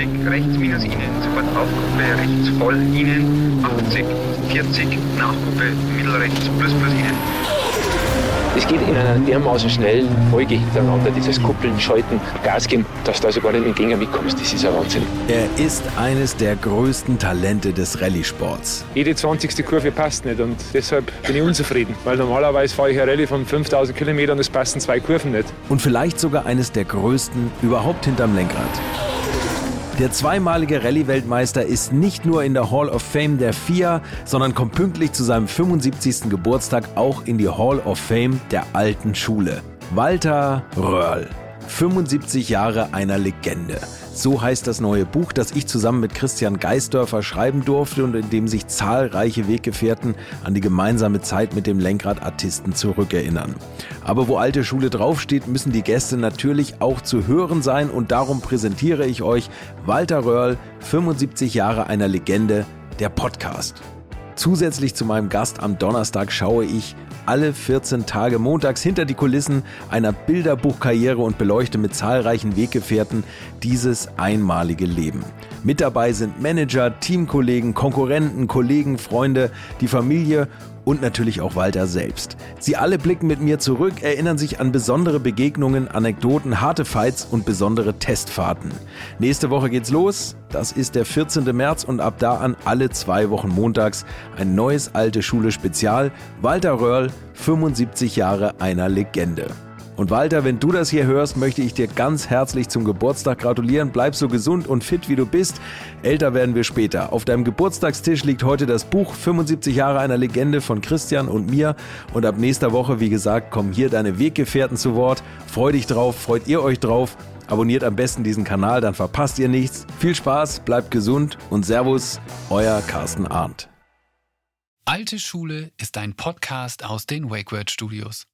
80, rechts minus Ihnen, sofort Aufgruppe, rechts voll Ihnen, 80, 40, Nachgruppe, mittelrechts, plus plus Ihnen. Es geht in einer dermaßen schnellen Folge hintereinander, dieses Kuppeln, Schalten, Gas geben, dass du also gar nicht mit dem Gänger mitkommst. Das ist ein Wahnsinn. Er ist eines der größten Talente des Rallye-Sports. Jede 20. Kurve passt nicht und deshalb bin ich unzufrieden, weil normalerweise fahre ich eine Rallye von 5000 Kilometern und es passen zwei Kurven nicht. Und vielleicht sogar eines der größten überhaupt hinterm Lenkrad. Der zweimalige Rallye-Weltmeister ist nicht nur in der Hall of Fame der FIA, sondern kommt pünktlich zu seinem 75. Geburtstag auch in die Hall of Fame der alten Schule. Walter Röhrl. 75 Jahre einer Legende. So heißt das neue Buch, das ich zusammen mit Christian Geisdörfer schreiben durfte und in dem sich zahlreiche Weggefährten an die gemeinsame Zeit mit dem Lenkradartisten zurückerinnern. Aber wo alte Schule draufsteht, müssen die Gäste natürlich auch zu hören sein und darum präsentiere ich euch Walter Röhrl, 75 Jahre einer Legende, der Podcast. Zusätzlich zu meinem Gast am Donnerstag schaue ich alle 14 Tage montags hinter die Kulissen einer Bilderbuchkarriere und beleuchte mit zahlreichen Weggefährten dieses einmalige Leben. Mit dabei sind Manager, Teamkollegen, Konkurrenten, Kollegen, Freunde, die Familie und natürlich auch Walter selbst. Sie alle blicken mit mir zurück, erinnern sich an besondere Begegnungen, Anekdoten, harte Fights und besondere Testfahrten. Nächste Woche geht's los. Das ist der 14. März und ab da an alle zwei Wochen montags ein neues alte Schule Spezial. Walter Röhrl, 75 Jahre einer Legende. Und Walter, wenn du das hier hörst, möchte ich dir ganz herzlich zum Geburtstag gratulieren. Bleib so gesund und fit, wie du bist. Älter werden wir später. Auf deinem Geburtstagstisch liegt heute das Buch 75 Jahre einer Legende von Christian und mir. Und ab nächster Woche, wie gesagt, kommen hier deine Weggefährten zu Wort. Freu dich drauf, freut ihr euch drauf. Abonniert am besten diesen Kanal, dann verpasst ihr nichts. Viel Spaß, bleibt gesund und Servus, euer Carsten Arndt. Alte Schule ist ein Podcast aus den WakeWord Studios.